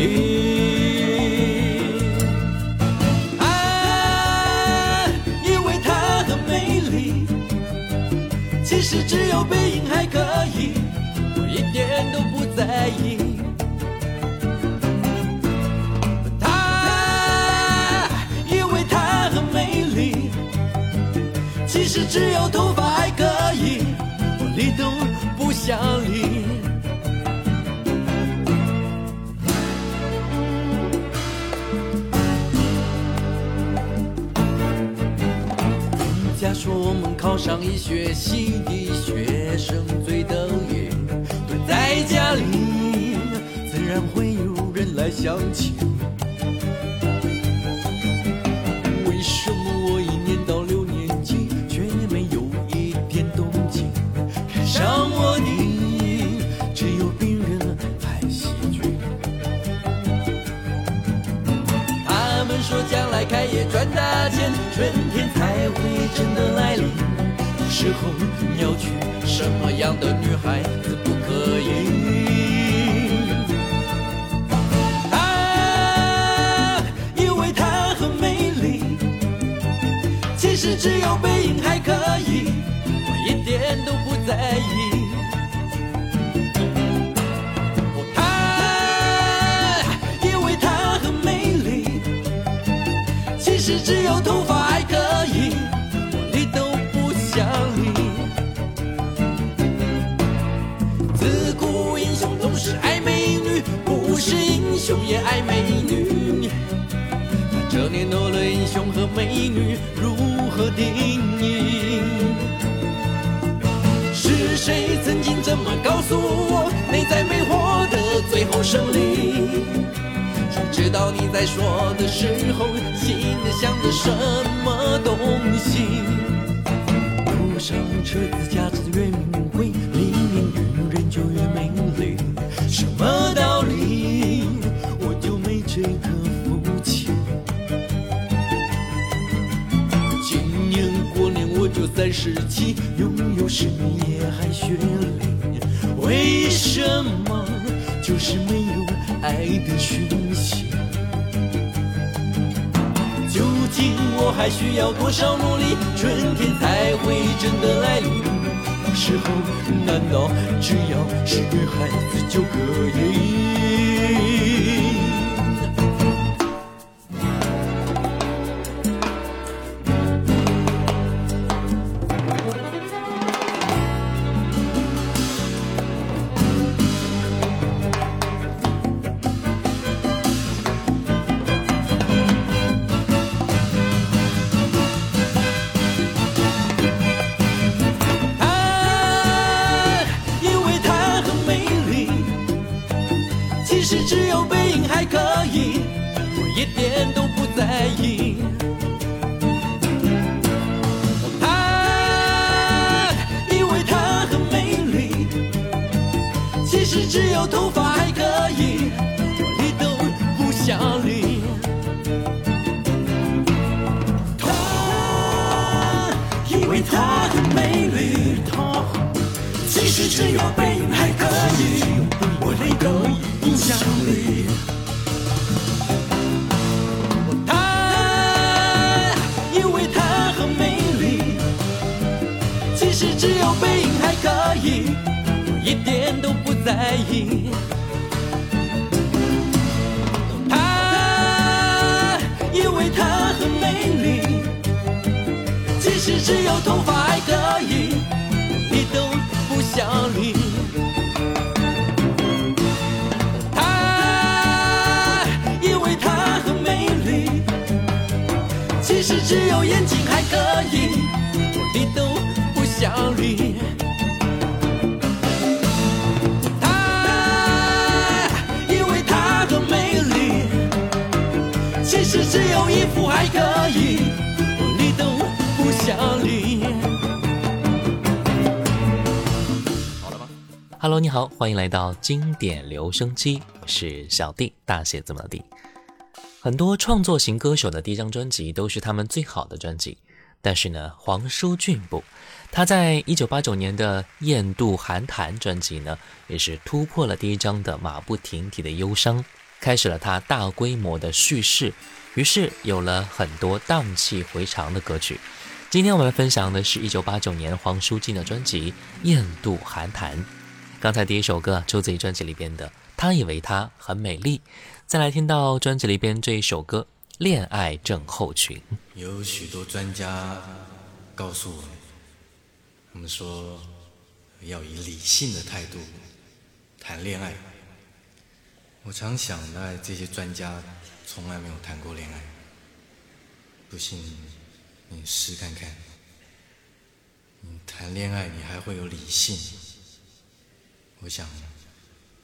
你？啊，因为她很美丽，其实只有背影还可以，我一点都不在意。她，因为她很美丽，其实只有头发还可以，我理都不想理。说我们考上医学系的学生最得意，蹲在家里自然会有人来相亲。为什么我一念到六年级，却没有一点动静？看上我的只有病人爱喜剧。他们说将来开业赚大钱，才会真的来临。时候要娶什么样的女孩子不可以？啊，因为她很美丽，其实只有被英雄也爱美女。但这年头的英雄和美女如何定义？是谁曾经这么告诉我，内在美获得最后胜利？谁知道你在说的时候，心里想着什么东西？路上车子价值越名我就三十七，拥有十年还学历，为什么就是没有爱的讯息？究竟我还需要多少努力，春天才会真的来临？到时候难道只要是女孩子就可以？只有头发还可以，你都不想理。他以为她很美丽，其实只有眼睛还可以，你都不想理。他以为她很美丽，其实只有衣服还可以，Hello，你好，欢迎来到经典留声机，我是小弟，大写字母的。很多创作型歌手的第一张专辑都是他们最好的专辑，但是呢，黄舒骏不，他在一九八九年的《雁渡寒潭》专辑呢，也是突破了第一张的马不停蹄的忧伤，开始了他大规模的叙事，于是有了很多荡气回肠的歌曲。今天我们来分享的是一九八九年黄舒骏的专辑《雁渡寒潭》。刚才第一首歌出自于专辑里边的《他以为她很美丽》，再来听到专辑里边这一首歌《恋爱症候群》。有许多专家告诉我，他们说要以理性的态度谈恋爱。我常想，那这些专家从来没有谈过恋爱。不信，你试看看。你谈恋爱，你还会有理性？我想，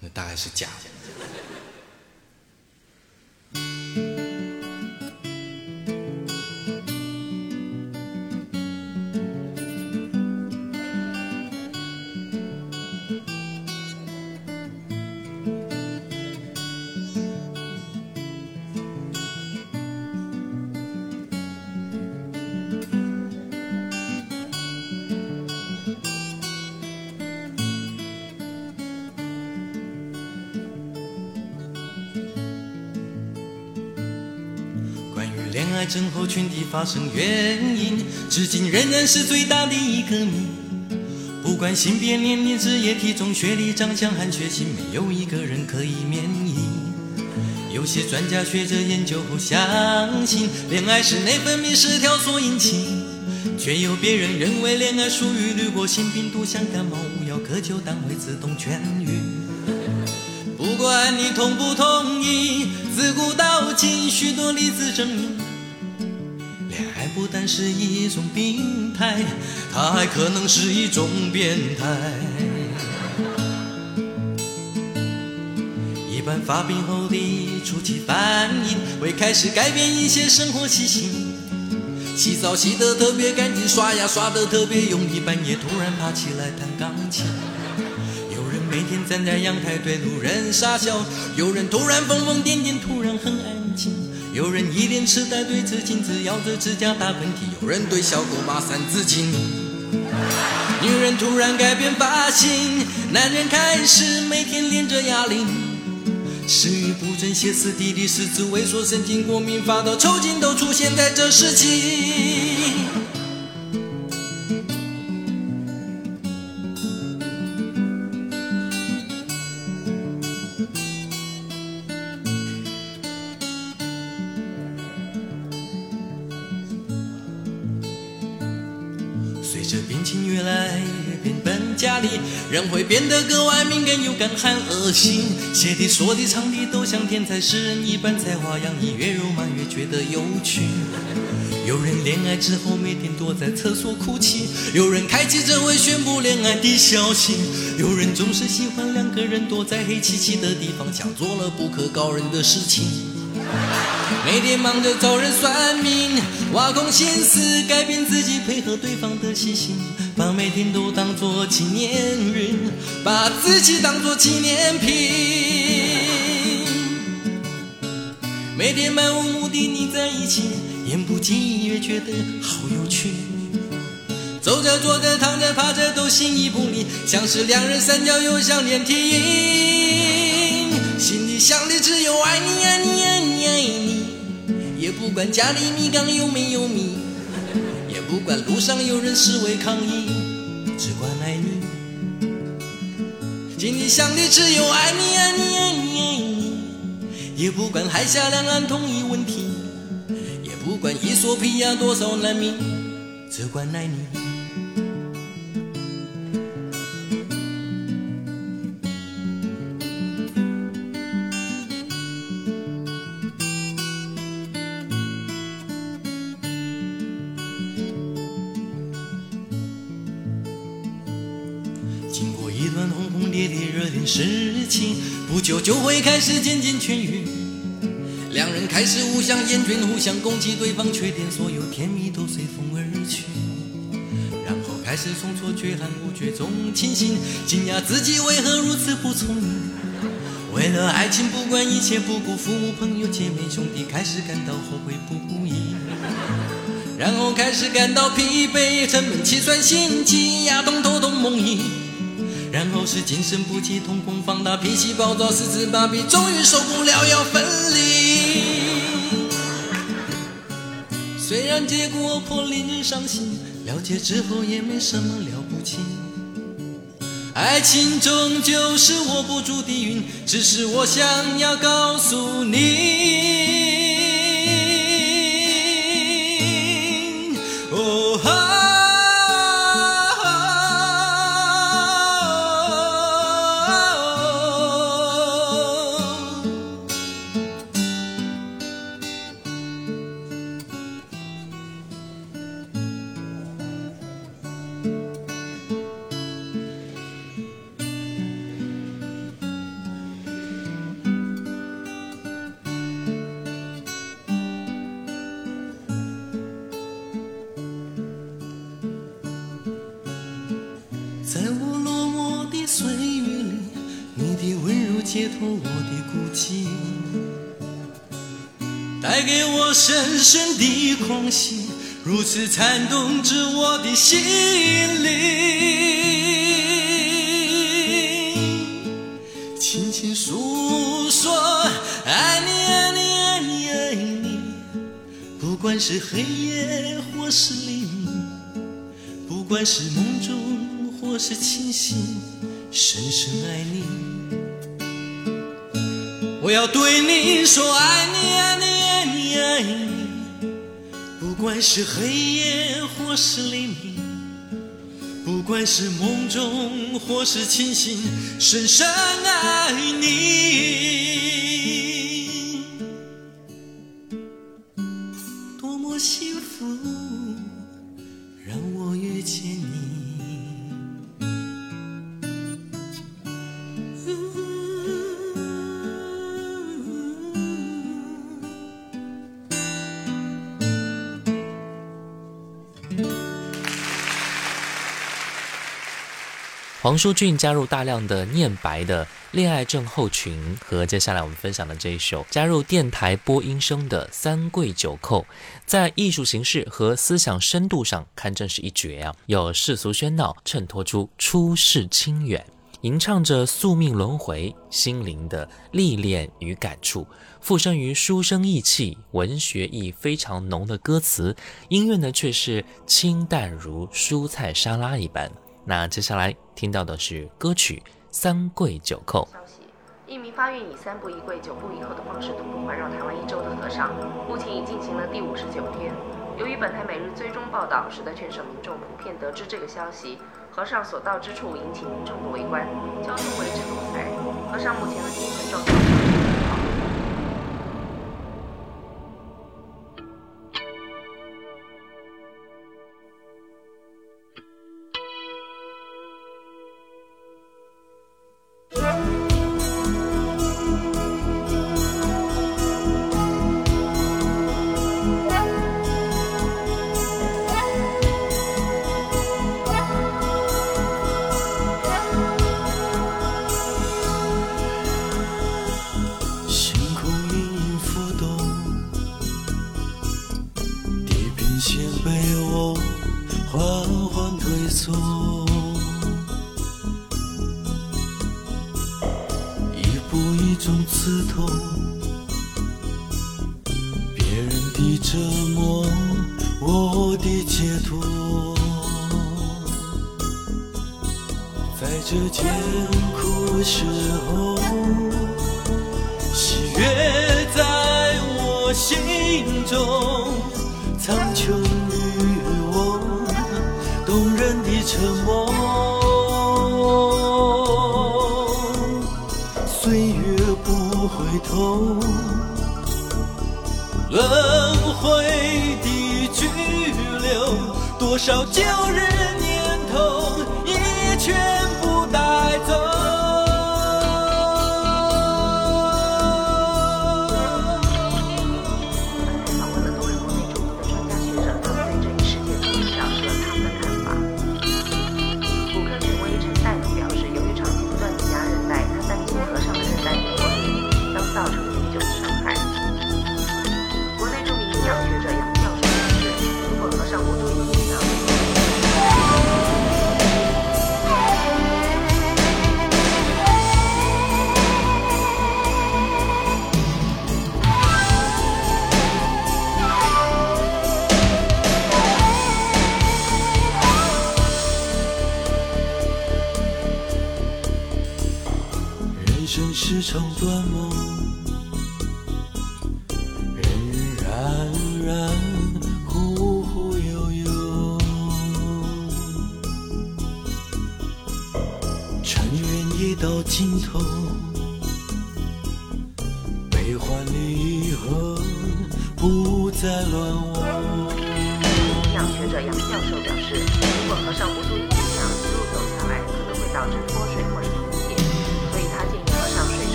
那大概是假的。爱症候群的发生原因，至今仍然是最大的一个谜。不管性别、年龄、职业、体重、学历、长相和血型，没有一个人可以免疫。有些专家学者研究后相信，恋爱是内分泌失调所引起，却有别人认为恋爱属于滤过性病毒，像感冒无药可救，但会自动痊愈。不管你同不同意，自古到今许多例子证明，是一种病态，它还可能是一种变态。一般发病后的初期反应会开始改变一些生活习性，洗澡洗得特别干净，刷牙刷得特别用力，半夜突然爬起来弹钢琴。有人每天站在阳台对路人傻笑，有人突然疯疯癫癫，突然很爱。有人一脸痴呆对着镜子咬着指甲打喷嚏，有人对小狗骂三字经。女人突然改变发型，男人开始每天练着哑铃。食欲不振、歇斯底里、四肢萎缩、神经过敏、发抖、抽筋都出现在这时期。人会变得格外敏感又干旱恶心，写的说的唱的都像天才诗人一般才华洋溢，越肉麻越觉得有趣。有人恋爱之后每天躲在厕所哭泣，有人开记者会宣布恋爱的消息，有人总是喜欢两个人躲在黑漆漆的地方，像做了不可告人的事情。每天忙着找人算命，挖空心思改变自己，配合对方的习性，把每天都当作纪念日，把自己当作纪念品。每天漫无目的腻在一起，言不经意越觉得好有趣。走着坐着躺着趴着都心意不离，像是两人三角又像连体婴，心里想的只有爱你爱你，不管家里米缸有没有米，也不管路上有人示威抗议。只管爱你。心里想的只有爱你爱你爱你爱你，也不管海峡两岸统一问题，也不管伊索比亚多少难民，只管爱你。就会开始渐渐痊愈，两人开始互相厌倦，互相攻击对方缺点，所有甜蜜都随风而去。然后开始从错觉和无觉中清醒，惊讶自己为何如此不聪明。为了爱情不管一切不顾父母朋友姐妹兄弟，开始感到后悔不已。然后开始感到疲惫，沉闷气喘心悸，牙痛头痛梦呓。然后是精神不济，瞳孔放大，脾气暴躁，四肢麻痹，终于受不了要分离。虽然结果颇令人伤心，了解之后也没什么了不起。爱情终究是握不住的云，只是我想要告诉你。解脱我的孤寂，带给我深深的狂喜，如此颤动着我的心灵。轻轻诉说，爱你爱你爱你爱你，不管是黑夜或是黎明，不管是梦中或是清醒，深深爱你。我要对你说，爱你爱你。爱你，爱你不管是黑夜或是黎明，不管是梦中或是清醒，深深爱你。黄舒骏加入大量的念白的恋爱症候群，和接下来我们分享的这一首加入电台播音声的三跪九叩，在艺术形式和思想深度上堪称是一绝啊！有世俗喧闹衬托出出世清远，吟唱着宿命轮回、心灵的历练与感触，附身于书生意气、文学意非常浓的歌词，音乐呢却是清淡如蔬菜沙拉一般。那接下来听到的是歌曲《三跪九叩》。消息：一名发愿以三步一跪、九步一叩的方式徒步环绕台湾一周的和尚，目前已进行了第五十九天。由于本台每日追踪报道，使得全省民众普遍得知这个消息，和尚所到之处引起民众的围观，交通为之堵塞。和尚目前的精神状况。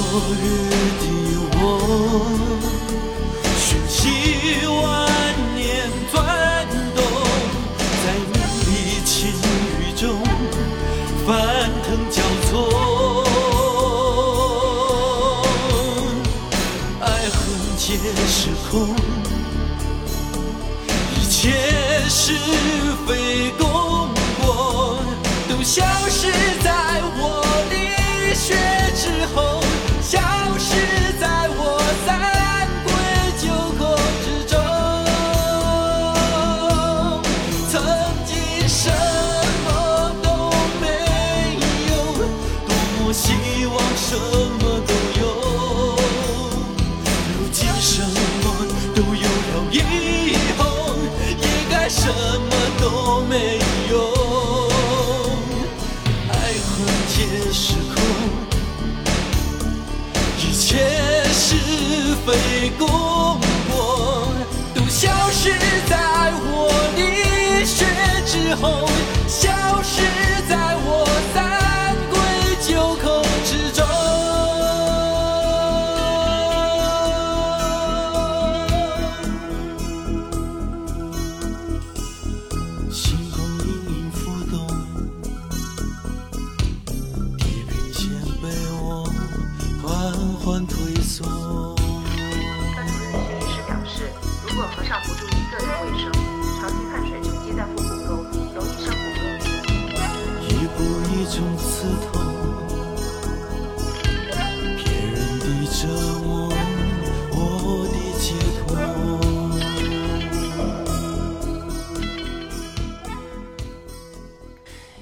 昨日的我，瞬息万年转动，在名利情雨中翻腾交错，爱恨皆是空，一切是非。之后，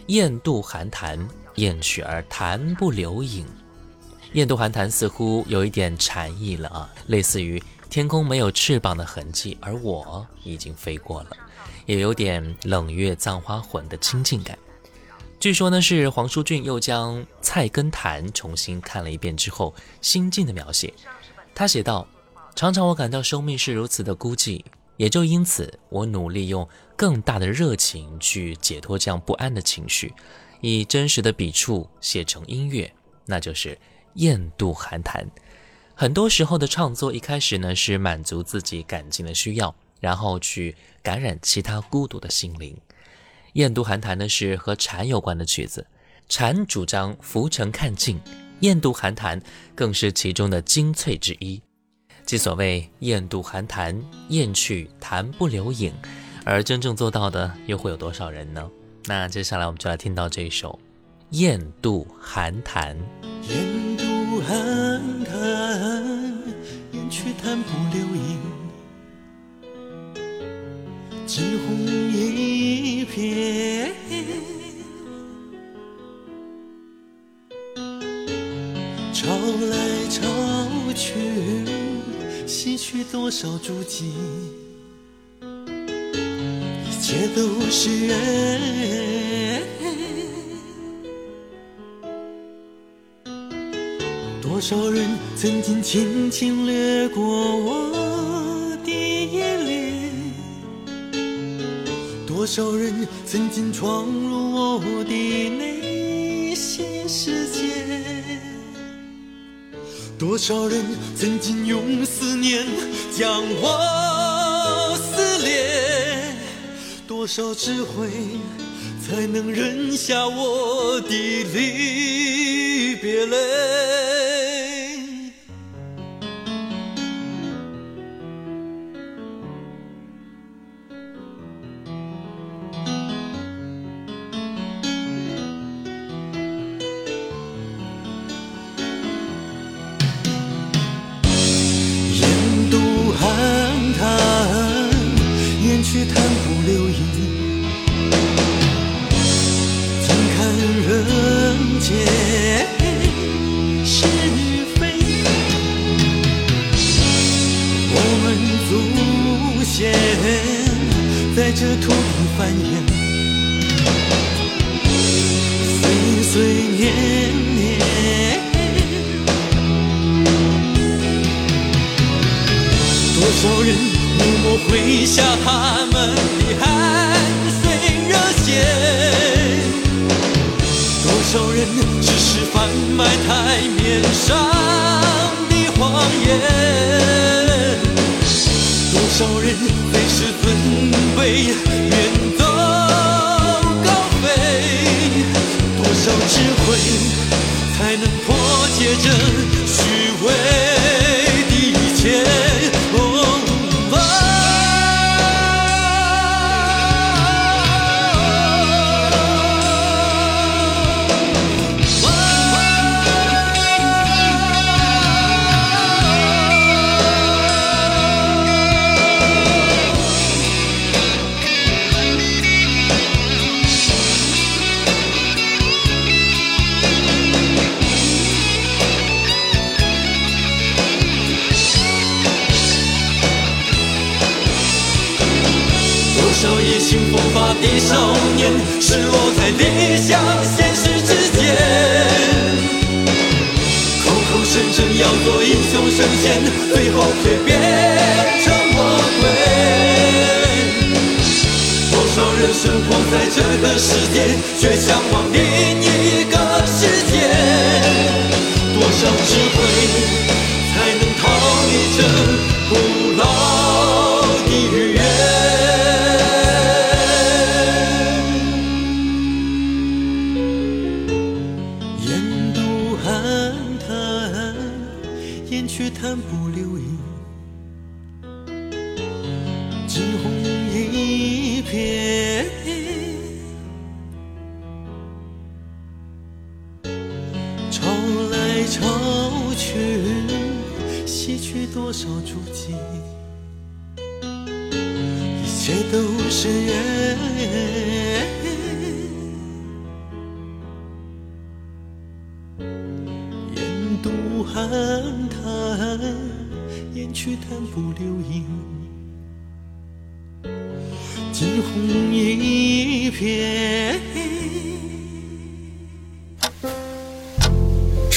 雁渡寒潭，雁去而潭不留影。雁渡寒潭似乎有一点禅意了啊，类似于天空没有翅膀的痕迹，而我已经飞过了，也有点冷月葬花魂的亲近感。据说呢，是黄舒骏又将《菜根谭》重新看了一遍之后，心境的描写。他写道：“常常我感到生命是如此的孤寂，也就因此，我努力用更大的热情去解脱这样不安的情绪，以真实的笔触写成音乐，那就是《雁渡寒潭》。很多时候的创作，一开始呢是满足自己感情的需要，然后去感染其他孤独的心灵。《雁渡寒潭》呢是和禅有关的曲子，禅主张浮沉看尽，《雁渡寒潭》更是其中的精粹之一。即所谓“雁渡寒潭，雁去潭不留影”，而真正做到的又会有多少人呢？那接下来我们就来听到这一首《雁渡寒潭》。雁渡寒潭，雁去潭不留影。惊鸿一瞥。潮来潮去，洗去多少足迹，一切都是缘。多少人曾经轻轻掠过我的眼帘，多少人曾经闯入我的内心世界。多少人曾经用思念将我撕裂，多少智慧才能忍下我的离别泪？多少人默默挥下他们的汗水热血，多少人只是贩卖台面上的谎言，多少人非是尊卑远走高飞，多少智慧才能破解这虚伪。失落在理想现实之间。口口声声要做英雄神仙，最后却变成魔鬼。多少人生活在这个世界，却向往另一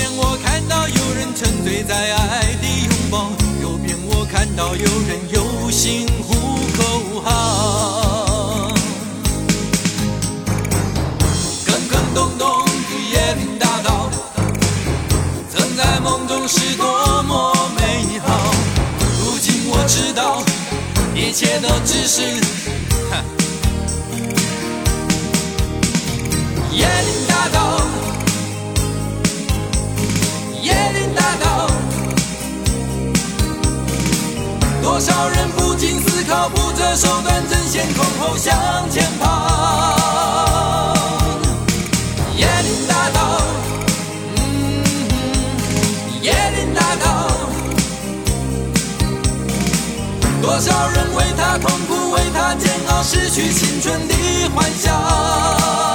边我看到有人沉醉在爱的拥抱，右边我看到有人游行呼口号。坑坑洞洞的椰林大道，曾在梦中是多么美好。如今我知道，一切都只是，哼椰林大道。多少人不经思考，不择手段，争先恐后向前跑。椰林大道，嗯，椰林大道，多少人为他痛苦，为他煎熬，失去青春的幻想。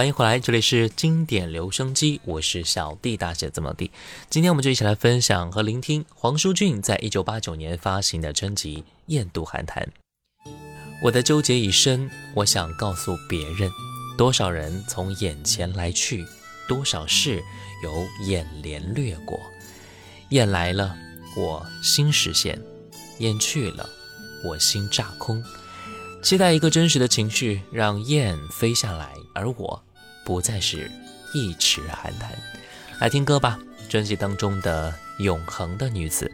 欢迎回来，这里是经典留声机，我是小弟大写字母弟。今天我们就一起来分享和聆听黄舒骏在一九八九年发行的专辑《雁渡寒潭》。我的纠结已深，我想告诉别人，多少人从眼前来去，多少事由眼帘掠过。雁来了，我心实现；雁去了，我心炸空。期待一个真实的情绪，让雁飞下来，而我不再是一池寒潭。来听歌吧，专辑当中的《永恒的女子》。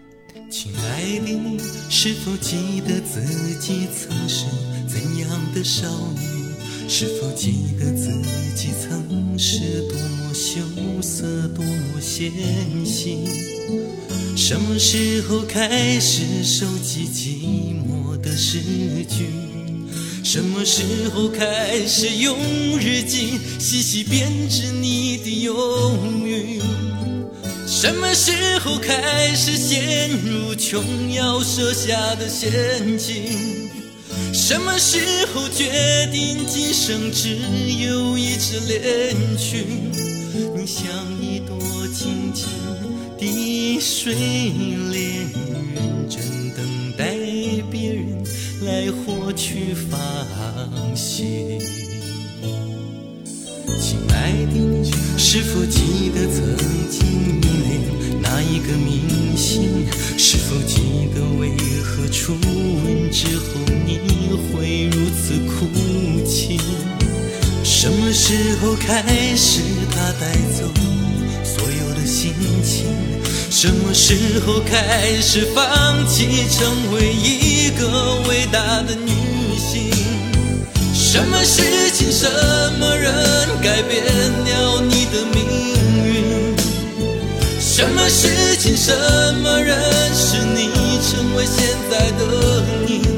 亲爱的你，是否记得自己曾是怎样的少女？是否记得自己曾是多么羞涩，多么纤细？什么时候开始收集寂寞的诗句？什么时候开始用日记细细编织你的忧郁？什么时候开始陷入琼瑶设下的陷阱？什么时候决定今生只有一支恋曲？你像一朵静静的水莲，认真等待别人来火去发现。亲爱的你，是否记得曾经迷恋那一个明星？是否记得为何初吻之后你会如此哭泣？什么时候开始他带走所有的心情？什么时候开始放弃成为一个伟大的女性？什么事情、什么人改变了你的命运？什么事情、什么人使你成为现在的你？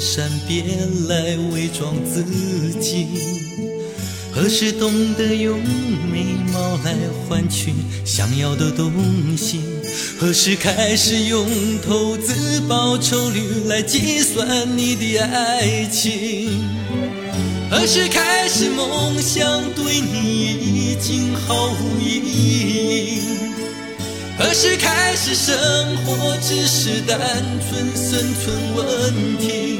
善变来伪装自己？何时懂得用美貌来换取想要的东西？何时开始用投资报酬率来计算你的爱情？何时开始梦想对你已经毫无意义？何时开始生活只是单纯生存问题？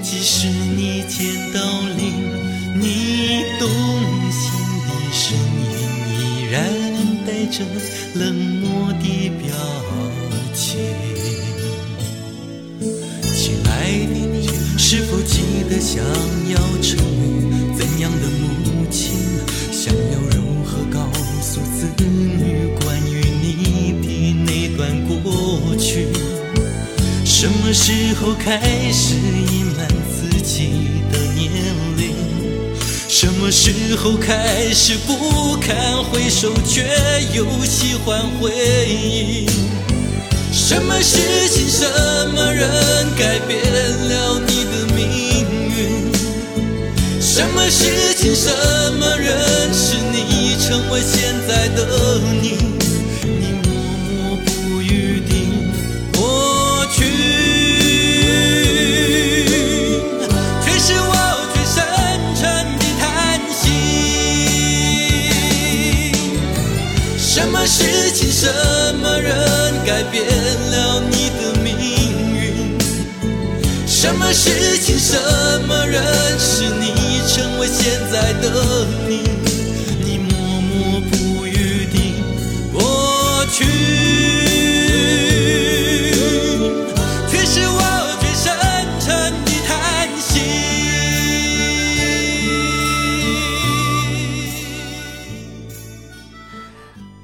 即使你见到灵，你动心的声音依然带着冷漠的表情。亲爱的你，是否记得想要成为怎样的什么时候开始隐瞒自己的年龄？什么时候开始不堪回首，却又喜欢回忆？什么事情、什么人改变了你的命运？什么事情、什么人使你成为现在的你？事情、什么人使你成为现在的你？你默默不语的过去，却是我最深沉的叹息。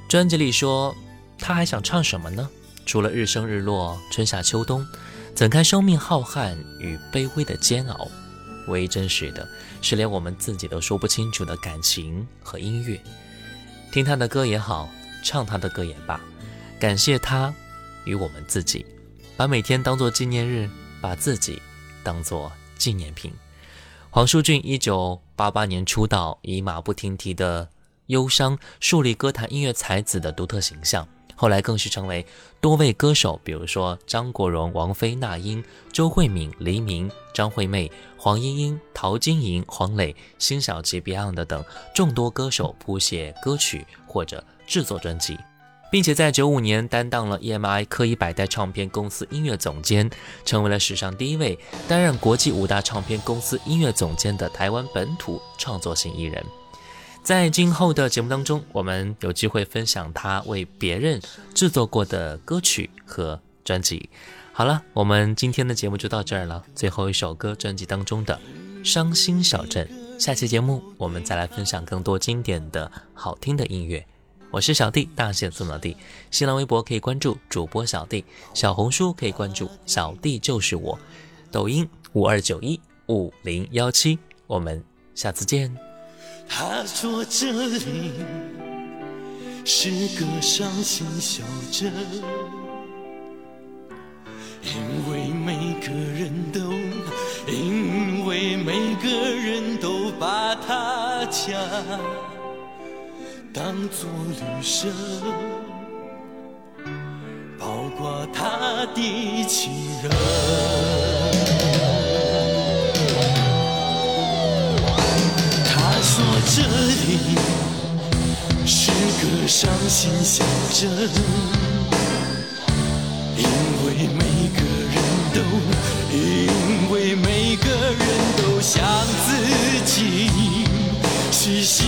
专辑里说，他还想唱什么呢？除了日升日落、春夏秋冬，怎堪生命浩瀚与卑微的煎熬？唯一真实的是，连我们自己都说不清楚的感情和音乐。听他的歌也好，唱他的歌也罢，感谢他与我们自己，把每天当作纪念日，把自己当作纪念品。黄舒骏一九八八年出道，以马不停蹄的忧伤树立歌坛音乐才子的独特形象。后来更是成为多位歌手，比如说张国荣、王菲、那英、周慧敏、黎明、张惠妹、黄莺莺、陶晶莹、黄磊、辛晓琪、Beyond 等众多歌手谱写歌曲或者制作专辑。并且在九五年担当了 EMI 科一百代唱片公司音乐总监，成为了史上第一位担任国际五大唱片公司音乐总监的台湾本土创作型艺人。在今后的节目当中，我们有机会分享他为别人制作过的歌曲和专辑。好了，我们今天的节目就到这儿了。最后一首歌，专辑当中的《伤心小镇》。下期节目我们再来分享更多经典的好听的音乐。我是小弟，大写字母弟。新浪微博可以关注主播小弟，小红书可以关注小弟就是我，抖音五二九一五零幺七。我们下次见。他说这里是个伤心小镇，因为每个人都，因为每个人都把他家当作旅社，包括他的情人。伤心小镇，因为每个人都，因为每个人都想自己是心